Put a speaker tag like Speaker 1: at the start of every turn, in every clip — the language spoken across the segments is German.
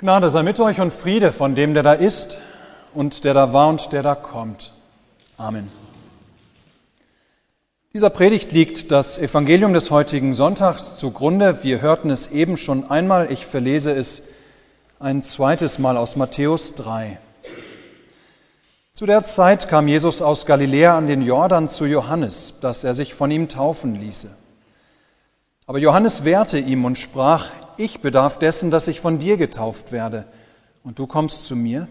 Speaker 1: Gnade sei mit euch und Friede von dem, der da ist und der da war und der da kommt. Amen. Dieser Predigt liegt das Evangelium des heutigen Sonntags zugrunde. Wir hörten es eben schon einmal. Ich verlese es ein zweites Mal aus Matthäus 3. Zu der Zeit kam Jesus aus Galiläa an den Jordan zu Johannes, dass er sich von ihm taufen ließe. Aber Johannes wehrte ihm und sprach, ich bedarf dessen, dass ich von dir getauft werde, und du kommst zu mir?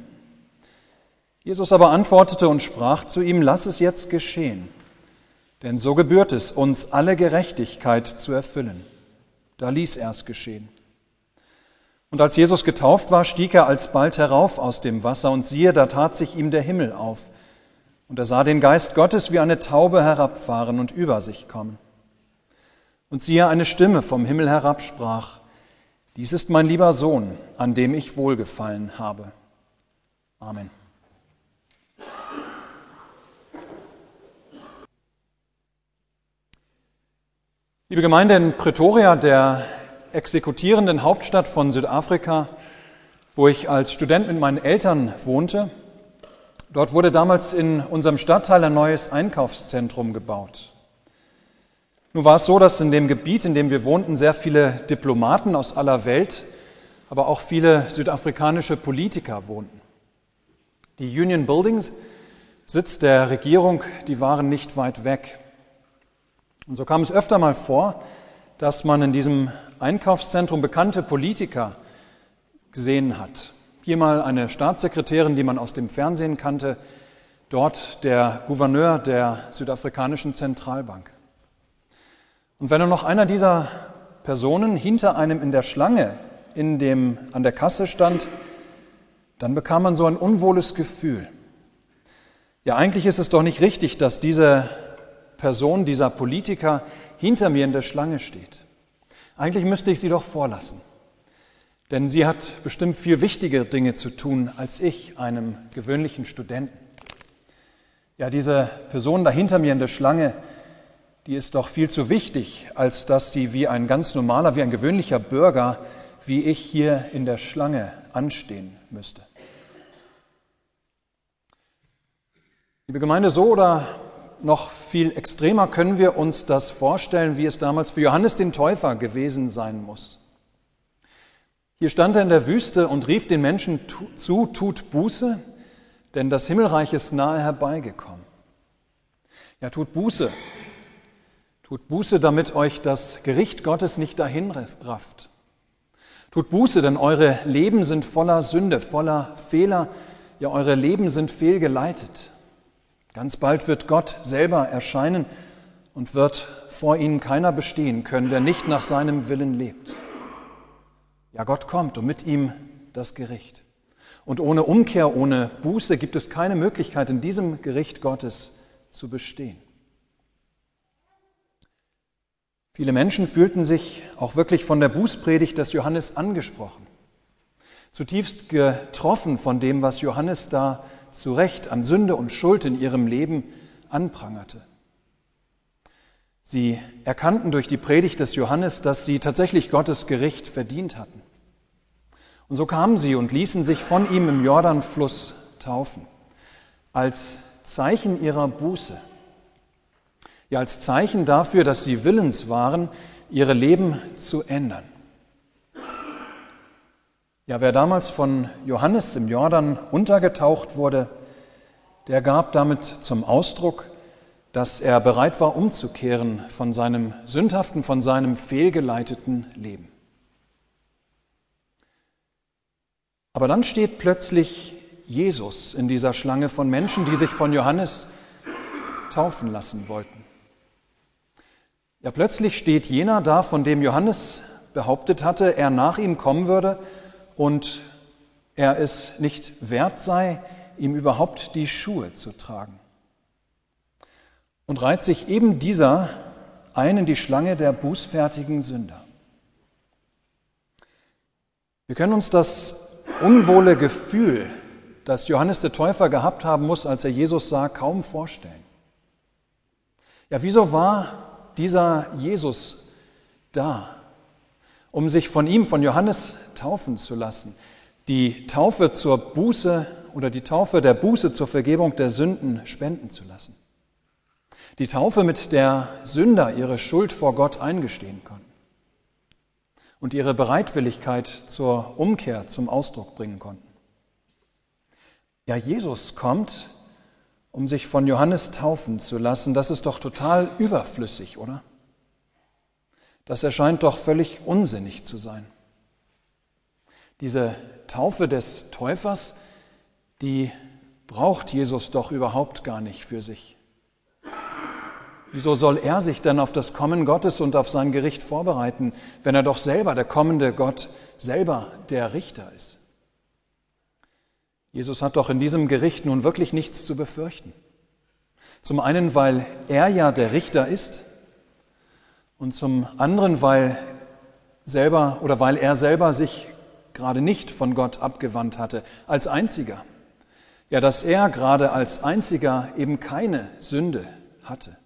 Speaker 1: Jesus aber antwortete und sprach zu ihm, lass es jetzt geschehen, denn so gebührt es uns, alle Gerechtigkeit zu erfüllen. Da ließ er es geschehen. Und als Jesus getauft war, stieg er alsbald herauf aus dem Wasser, und siehe, da tat sich ihm der Himmel auf, und er sah den Geist Gottes wie eine Taube herabfahren und über sich kommen. Und siehe, eine Stimme vom Himmel herab sprach, dies ist mein lieber Sohn, an dem ich wohlgefallen habe. Amen. Liebe Gemeinde in Pretoria, der exekutierenden Hauptstadt von Südafrika, wo ich als Student mit meinen Eltern wohnte, dort wurde damals in unserem Stadtteil ein neues Einkaufszentrum gebaut. Nun war es so, dass in dem Gebiet, in dem wir wohnten, sehr viele Diplomaten aus aller Welt, aber auch viele südafrikanische Politiker wohnten. Die Union Buildings, Sitz der Regierung, die waren nicht weit weg. Und so kam es öfter mal vor, dass man in diesem Einkaufszentrum bekannte Politiker gesehen hat. Hier mal eine Staatssekretärin, die man aus dem Fernsehen kannte, dort der Gouverneur der südafrikanischen Zentralbank. Und wenn nur noch einer dieser Personen hinter einem in der Schlange in dem, an der Kasse stand, dann bekam man so ein unwohles Gefühl. Ja, eigentlich ist es doch nicht richtig, dass diese Person, dieser Politiker hinter mir in der Schlange steht. Eigentlich müsste ich sie doch vorlassen. Denn sie hat bestimmt viel wichtigere Dinge zu tun als ich, einem gewöhnlichen Studenten. Ja, diese Person da hinter mir in der Schlange, die ist doch viel zu wichtig, als dass sie wie ein ganz normaler, wie ein gewöhnlicher Bürger, wie ich hier in der Schlange anstehen müsste. Liebe Gemeinde, so oder noch viel extremer können wir uns das vorstellen, wie es damals für Johannes den Täufer gewesen sein muss. Hier stand er in der Wüste und rief den Menschen zu, tut Buße, denn das Himmelreich ist nahe herbeigekommen. Ja, tut Buße, Tut Buße, damit euch das Gericht Gottes nicht dahin rafft. Tut Buße, denn eure Leben sind voller Sünde, voller Fehler, ja eure Leben sind fehlgeleitet. Ganz bald wird Gott selber erscheinen und wird vor ihnen keiner bestehen können, der nicht nach seinem Willen lebt. Ja, Gott kommt und mit ihm das Gericht. Und ohne Umkehr, ohne Buße gibt es keine Möglichkeit, in diesem Gericht Gottes zu bestehen. Viele Menschen fühlten sich auch wirklich von der Bußpredigt des Johannes angesprochen, zutiefst getroffen von dem, was Johannes da zu Recht an Sünde und Schuld in ihrem Leben anprangerte. Sie erkannten durch die Predigt des Johannes, dass sie tatsächlich Gottes Gericht verdient hatten. Und so kamen sie und ließen sich von ihm im Jordanfluss taufen, als Zeichen ihrer Buße ja als Zeichen dafür, dass sie willens waren, ihre Leben zu ändern. Ja, wer damals von Johannes im Jordan untergetaucht wurde, der gab damit zum Ausdruck, dass er bereit war, umzukehren von seinem sündhaften, von seinem fehlgeleiteten Leben. Aber dann steht plötzlich Jesus in dieser Schlange von Menschen, die sich von Johannes taufen lassen wollten. Ja, plötzlich steht jener da, von dem Johannes behauptet hatte, er nach ihm kommen würde und er es nicht wert sei, ihm überhaupt die Schuhe zu tragen. Und reiht sich eben dieser ein in die Schlange der bußfertigen Sünder. Wir können uns das unwohle Gefühl, das Johannes der Täufer gehabt haben muss, als er Jesus sah, kaum vorstellen. Ja, wieso war dieser Jesus da, um sich von ihm, von Johannes taufen zu lassen. die Taufe zur Buße oder die Taufe der Buße zur Vergebung der Sünden spenden zu lassen. Die Taufe, mit der Sünder ihre Schuld vor Gott eingestehen konnten und ihre Bereitwilligkeit zur Umkehr zum Ausdruck bringen konnten. Ja, Jesus kommt, um sich von Johannes taufen zu lassen. Das ist doch total überflüssig, oder? Das erscheint doch völlig unsinnig zu sein. Diese Taufe des Täufers, die braucht Jesus doch überhaupt gar nicht für sich. Wieso soll er sich denn auf das Kommen Gottes und auf sein Gericht vorbereiten, wenn er doch selber, der kommende Gott, selber der Richter ist? Jesus hat doch in diesem Gericht nun wirklich nichts zu befürchten. Zum einen, weil er ja der Richter ist und zum anderen, weil selber oder weil er selber sich gerade nicht von Gott abgewandt hatte, als einziger. Ja, dass er gerade als einziger eben keine Sünde hatte.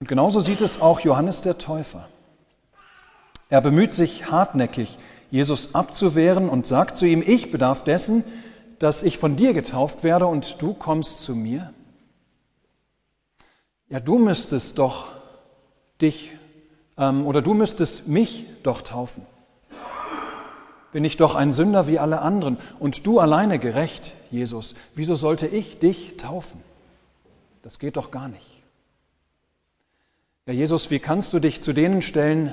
Speaker 1: Und genauso sieht es auch Johannes der Täufer. Er bemüht sich hartnäckig, Jesus abzuwehren und sagt zu ihm, ich bedarf dessen, dass ich von dir getauft werde und du kommst zu mir. Ja, du müsstest doch dich ähm, oder du müsstest mich doch taufen. Bin ich doch ein Sünder wie alle anderen und du alleine gerecht, Jesus. Wieso sollte ich dich taufen? Das geht doch gar nicht. Ja, Jesus, wie kannst du dich zu denen stellen,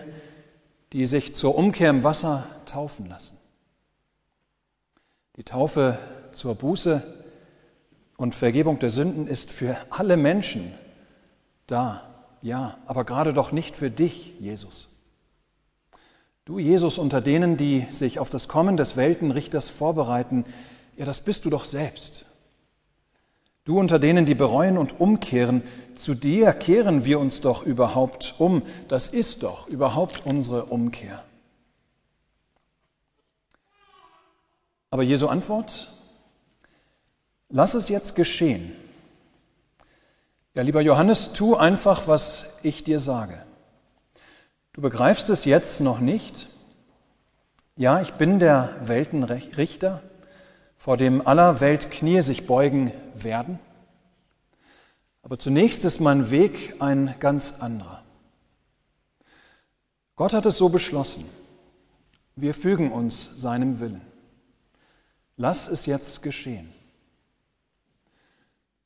Speaker 1: die sich zur Umkehr im Wasser taufen lassen? Die Taufe zur Buße und Vergebung der Sünden ist für alle Menschen da, ja, aber gerade doch nicht für dich, Jesus. Du, Jesus, unter denen, die sich auf das Kommen des Weltenrichters vorbereiten, ja, das bist du doch selbst. Du unter denen, die bereuen und umkehren, zu dir kehren wir uns doch überhaupt um. Das ist doch überhaupt unsere Umkehr. Aber Jesu Antwort, lass es jetzt geschehen. Ja, lieber Johannes, tu einfach, was ich dir sage. Du begreifst es jetzt noch nicht. Ja, ich bin der Weltenrichter vor dem aller Welt Knie sich beugen werden. Aber zunächst ist mein Weg ein ganz anderer. Gott hat es so beschlossen. Wir fügen uns seinem Willen. Lass es jetzt geschehen.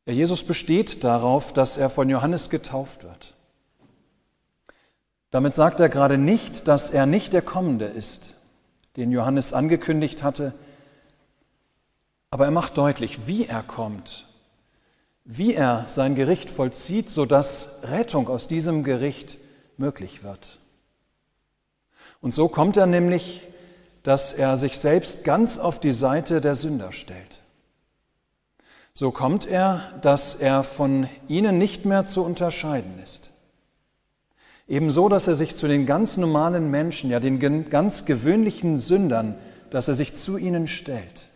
Speaker 1: Der Jesus besteht darauf, dass er von Johannes getauft wird. Damit sagt er gerade nicht, dass er nicht der Kommende ist, den Johannes angekündigt hatte, aber er macht deutlich, wie er kommt, wie er sein Gericht vollzieht, sodass Rettung aus diesem Gericht möglich wird. Und so kommt er nämlich, dass er sich selbst ganz auf die Seite der Sünder stellt. So kommt er, dass er von ihnen nicht mehr zu unterscheiden ist. Ebenso, dass er sich zu den ganz normalen Menschen, ja den ganz gewöhnlichen Sündern, dass er sich zu ihnen stellt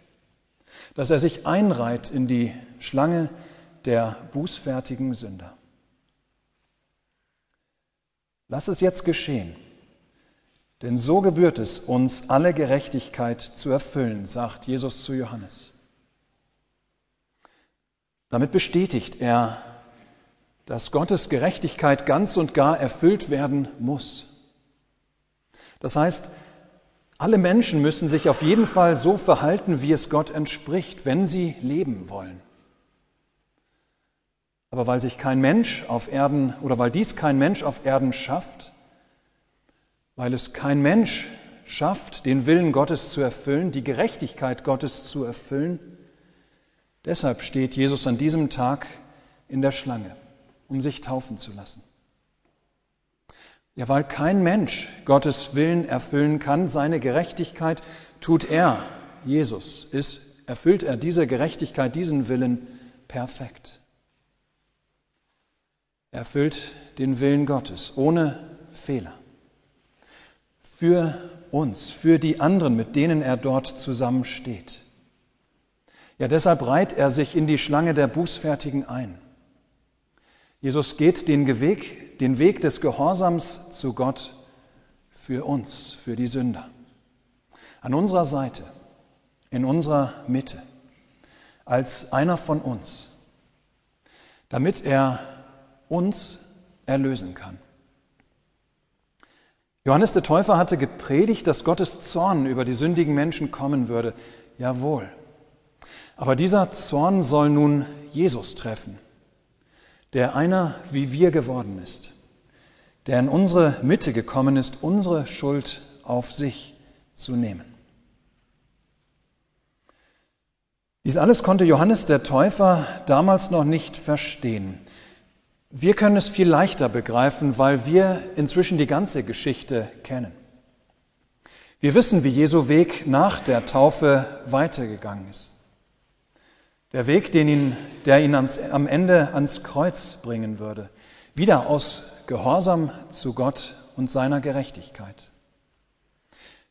Speaker 1: dass er sich einreiht in die Schlange der bußfertigen Sünder. Lass es jetzt geschehen, denn so gebührt es uns, alle Gerechtigkeit zu erfüllen, sagt Jesus zu Johannes. Damit bestätigt er, dass Gottes Gerechtigkeit ganz und gar erfüllt werden muss. Das heißt, alle Menschen müssen sich auf jeden Fall so verhalten, wie es Gott entspricht, wenn sie leben wollen. Aber weil sich kein Mensch auf Erden oder weil dies kein Mensch auf Erden schafft, weil es kein Mensch schafft, den Willen Gottes zu erfüllen, die Gerechtigkeit Gottes zu erfüllen, deshalb steht Jesus an diesem Tag in der Schlange, um sich taufen zu lassen. Ja, weil kein Mensch Gottes Willen erfüllen kann, seine Gerechtigkeit tut er, Jesus, ist, erfüllt er diese Gerechtigkeit, diesen Willen perfekt. Er erfüllt den Willen Gottes ohne Fehler. Für uns, für die anderen, mit denen er dort zusammensteht. Ja, deshalb reiht er sich in die Schlange der Bußfertigen ein. Jesus geht den Weg, den Weg des Gehorsams zu Gott für uns, für die Sünder. an unserer Seite, in unserer Mitte, als einer von uns, damit er uns erlösen kann. Johannes der Täufer hatte gepredigt, dass Gottes Zorn über die sündigen Menschen kommen würde. Jawohl. Aber dieser Zorn soll nun Jesus treffen, der einer wie wir geworden ist, der in unsere Mitte gekommen ist, unsere Schuld auf sich zu nehmen. Dies alles konnte Johannes der Täufer damals noch nicht verstehen. Wir können es viel leichter begreifen, weil wir inzwischen die ganze Geschichte kennen. Wir wissen, wie Jesu Weg nach der Taufe weitergegangen ist. Der Weg, den ihn, der ihn ans, am Ende ans Kreuz bringen würde. Wieder aus Gehorsam zu Gott und seiner Gerechtigkeit.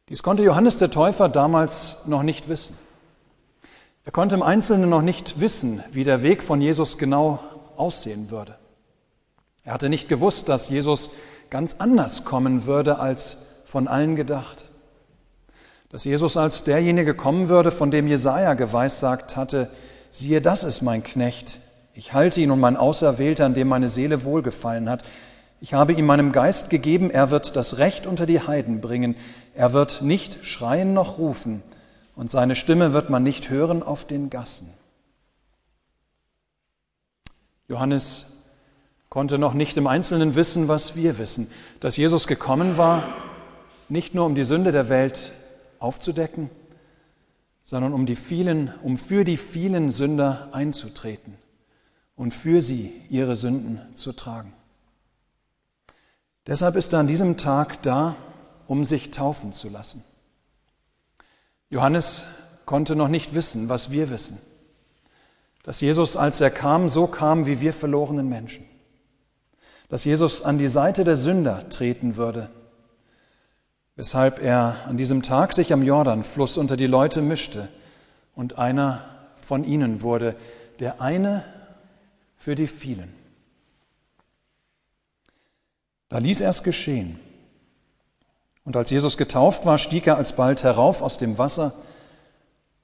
Speaker 1: Dies konnte Johannes der Täufer damals noch nicht wissen. Er konnte im Einzelnen noch nicht wissen, wie der Weg von Jesus genau aussehen würde. Er hatte nicht gewusst, dass Jesus ganz anders kommen würde als von allen gedacht. Dass Jesus als derjenige kommen würde, von dem Jesaja geweissagt hatte, siehe, das ist mein Knecht. Ich halte ihn und mein Auserwählter, an dem meine Seele wohlgefallen hat. Ich habe ihm meinem Geist gegeben, er wird das Recht unter die Heiden bringen. Er wird nicht schreien noch rufen und seine Stimme wird man nicht hören auf den Gassen. Johannes konnte noch nicht im Einzelnen wissen, was wir wissen, dass Jesus gekommen war, nicht nur um die Sünde der Welt aufzudecken, sondern um die vielen, um für die vielen Sünder einzutreten und für sie ihre Sünden zu tragen. Deshalb ist er an diesem Tag da, um sich taufen zu lassen. Johannes konnte noch nicht wissen, was wir wissen, dass Jesus, als er kam, so kam wie wir verlorenen Menschen dass Jesus an die Seite der Sünder treten würde, weshalb er an diesem Tag sich am Jordanfluss unter die Leute mischte und einer von ihnen wurde, der eine für die vielen. Da ließ er es geschehen. Und als Jesus getauft war, stieg er alsbald herauf aus dem Wasser,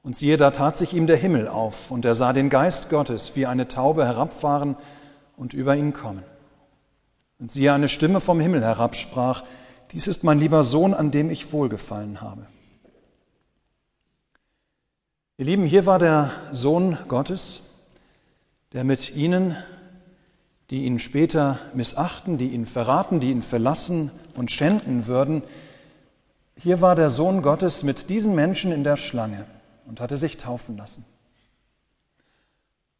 Speaker 1: und siehe, da tat sich ihm der Himmel auf, und er sah den Geist Gottes wie eine Taube herabfahren und über ihn kommen. Und siehe, eine Stimme vom Himmel herabsprach, dies ist mein lieber Sohn, an dem ich wohlgefallen habe. Ihr Lieben, hier war der Sohn Gottes, der mit ihnen, die ihn später missachten, die ihn verraten, die ihn verlassen und schänden würden, hier war der Sohn Gottes mit diesen Menschen in der Schlange und hatte sich taufen lassen.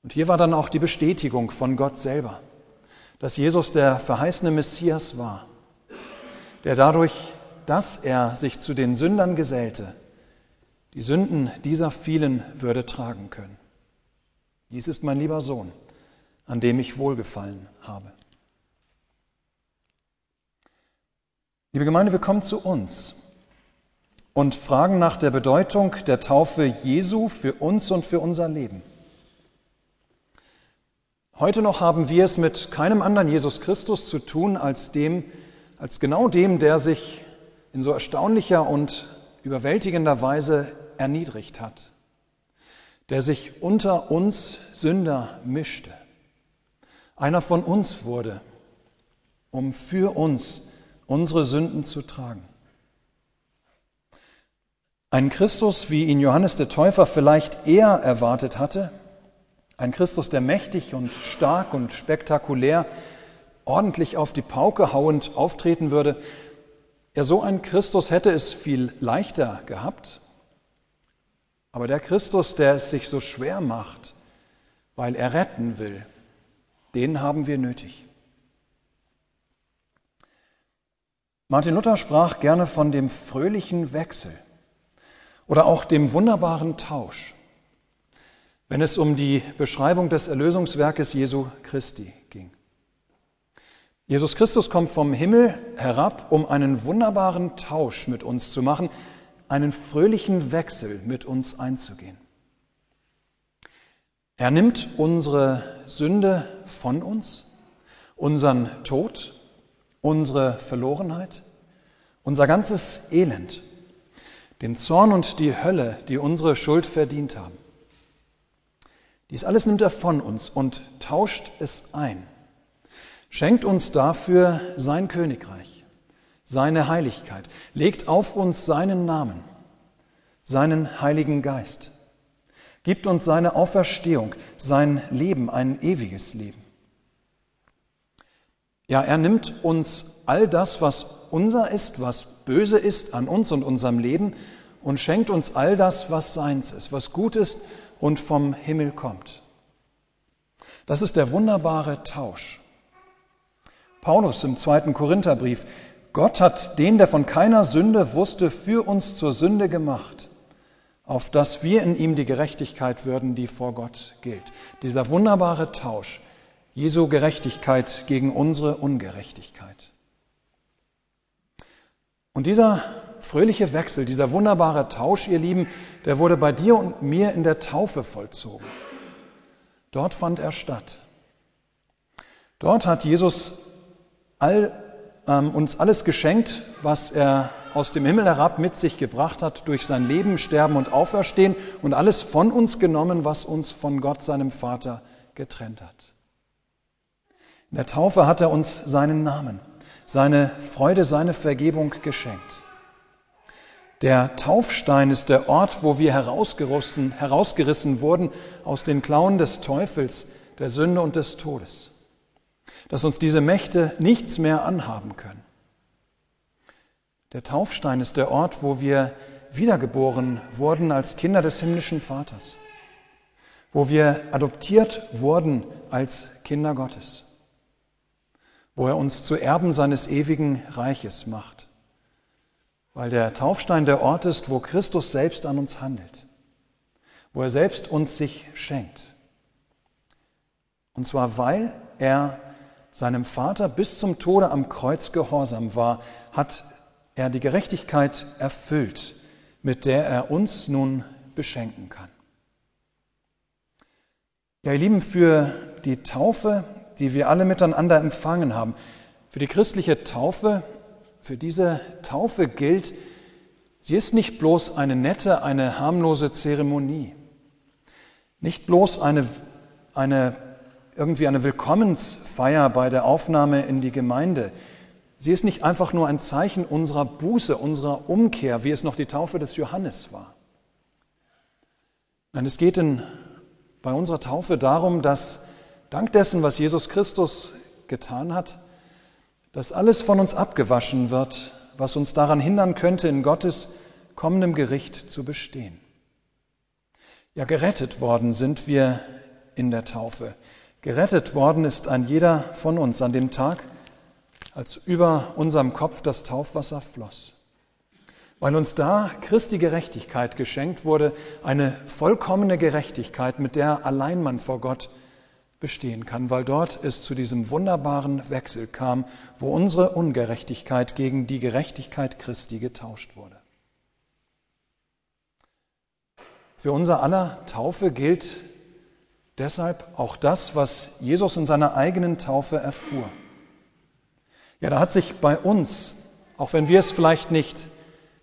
Speaker 1: Und hier war dann auch die Bestätigung von Gott selber dass Jesus der verheißene Messias war, der dadurch, dass er sich zu den Sündern gesellte, die Sünden dieser vielen würde tragen können. Dies ist mein lieber Sohn, an dem ich wohlgefallen habe. Liebe Gemeinde, wir kommen zu uns und fragen nach der Bedeutung der Taufe Jesu für uns und für unser Leben. Heute noch haben wir es mit keinem anderen Jesus Christus zu tun als dem, als genau dem, der sich in so erstaunlicher und überwältigender Weise erniedrigt hat, der sich unter uns Sünder mischte, einer von uns wurde, um für uns unsere Sünden zu tragen. Ein Christus, wie ihn Johannes der Täufer vielleicht eher erwartet hatte, ein Christus, der mächtig und stark und spektakulär ordentlich auf die Pauke hauend auftreten würde. Ja, so ein Christus hätte es viel leichter gehabt. Aber der Christus, der es sich so schwer macht, weil er retten will, den haben wir nötig. Martin Luther sprach gerne von dem fröhlichen Wechsel oder auch dem wunderbaren Tausch wenn es um die Beschreibung des Erlösungswerkes Jesu Christi ging. Jesus Christus kommt vom Himmel herab, um einen wunderbaren Tausch mit uns zu machen, einen fröhlichen Wechsel mit uns einzugehen. Er nimmt unsere Sünde von uns, unseren Tod, unsere Verlorenheit, unser ganzes Elend den Zorn und die Hölle, die unsere Schuld verdient haben. Dies alles nimmt er von uns und tauscht es ein, schenkt uns dafür sein Königreich, seine Heiligkeit, legt auf uns seinen Namen, seinen Heiligen Geist, gibt uns seine Auferstehung, sein Leben, ein ewiges Leben. Ja, er nimmt uns all das, was unser ist, was böse ist an uns und unserem Leben und schenkt uns all das, was seins ist, was gut ist und vom Himmel kommt. Das ist der wunderbare Tausch. Paulus im zweiten Korintherbrief, Gott hat den, der von keiner Sünde wusste, für uns zur Sünde gemacht, auf dass wir in ihm die Gerechtigkeit würden, die vor Gott gilt. Dieser wunderbare Tausch, Jesu Gerechtigkeit gegen unsere Ungerechtigkeit. Und dieser fröhliche Wechsel, dieser wunderbare Tausch, ihr Lieben, der wurde bei dir und mir in der Taufe vollzogen. Dort fand er statt. Dort hat Jesus all, ähm, uns alles geschenkt, was er aus dem Himmel herab mit sich gebracht hat, durch sein Leben, Sterben und Auferstehen und alles von uns genommen, was uns von Gott, seinem Vater, getrennt hat. In der Taufe hat er uns seinen Namen, seine Freude, seine Vergebung geschenkt. Der Taufstein ist der Ort, wo wir herausgerissen, herausgerissen wurden aus den Klauen des Teufels, der Sünde und des Todes. Dass uns diese Mächte nichts mehr anhaben können. Der Taufstein ist der Ort, wo wir wiedergeboren wurden als Kinder des himmlischen Vaters. Wo wir adoptiert wurden als Kinder Gottes. Wo er uns zu Erben seines ewigen Reiches macht weil der Taufstein der Ort ist, wo Christus selbst an uns handelt, wo er selbst uns sich schenkt. Und zwar, weil er seinem Vater bis zum Tode am Kreuz gehorsam war, hat er die Gerechtigkeit erfüllt, mit der er uns nun beschenken kann. Ja, ihr Lieben, für die Taufe, die wir alle miteinander empfangen haben, für die christliche Taufe für diese Taufe gilt, sie ist nicht bloß eine nette, eine harmlose Zeremonie, nicht bloß eine, eine irgendwie eine Willkommensfeier bei der Aufnahme in die Gemeinde. Sie ist nicht einfach nur ein Zeichen unserer Buße, unserer Umkehr, wie es noch die Taufe des Johannes war. Nein, es geht in, bei unserer Taufe darum, dass dank dessen, was Jesus Christus getan hat, dass alles von uns abgewaschen wird, was uns daran hindern könnte, in Gottes kommendem Gericht zu bestehen. Ja, gerettet worden sind wir in der Taufe. Gerettet worden ist ein jeder von uns an dem Tag, als über unserem Kopf das Taufwasser floss. Weil uns da Christi Gerechtigkeit geschenkt wurde, eine vollkommene Gerechtigkeit, mit der allein man vor Gott bestehen kann, weil dort es zu diesem wunderbaren Wechsel kam, wo unsere Ungerechtigkeit gegen die Gerechtigkeit Christi getauscht wurde. Für unser aller Taufe gilt deshalb auch das, was Jesus in seiner eigenen Taufe erfuhr. Ja, da hat sich bei uns, auch wenn wir es vielleicht nicht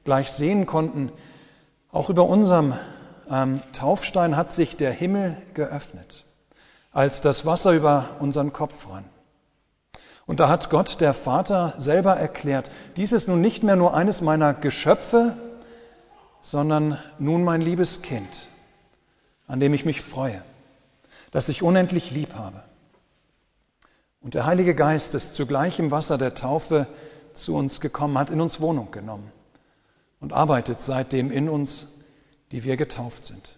Speaker 1: gleich sehen konnten, auch über unserem ähm, Taufstein hat sich der Himmel geöffnet als das Wasser über unseren Kopf rann. Und da hat Gott, der Vater, selber erklärt, dies ist nun nicht mehr nur eines meiner Geschöpfe, sondern nun mein liebes Kind, an dem ich mich freue, das ich unendlich lieb habe. Und der Heilige Geist ist zugleich im Wasser der Taufe zu uns gekommen, hat in uns Wohnung genommen und arbeitet seitdem in uns, die wir getauft sind.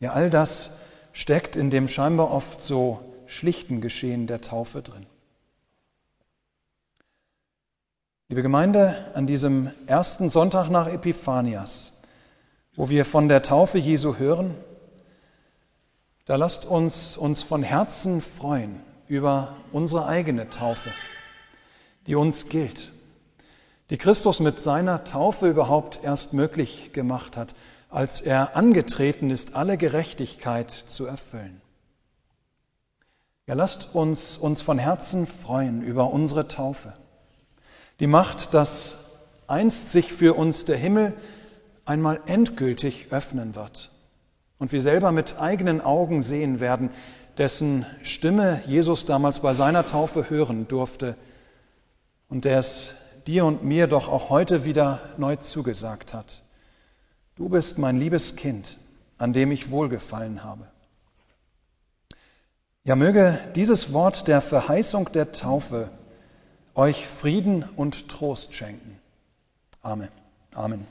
Speaker 1: Ja, all das steckt in dem scheinbar oft so schlichten Geschehen der Taufe drin. Liebe Gemeinde, an diesem ersten Sonntag nach Epiphanias, wo wir von der Taufe Jesu hören, da lasst uns uns von Herzen freuen über unsere eigene Taufe, die uns gilt, die Christus mit seiner Taufe überhaupt erst möglich gemacht hat als er angetreten ist, alle Gerechtigkeit zu erfüllen. Ja, lasst uns uns von Herzen freuen über unsere Taufe. Die macht, dass einst sich für uns der Himmel einmal endgültig öffnen wird und wir selber mit eigenen Augen sehen werden, dessen Stimme Jesus damals bei seiner Taufe hören durfte und der es dir und mir doch auch heute wieder neu zugesagt hat. Du bist mein liebes Kind, an dem ich wohlgefallen habe. Ja, möge dieses Wort der Verheißung der Taufe euch Frieden und Trost schenken. Amen. Amen.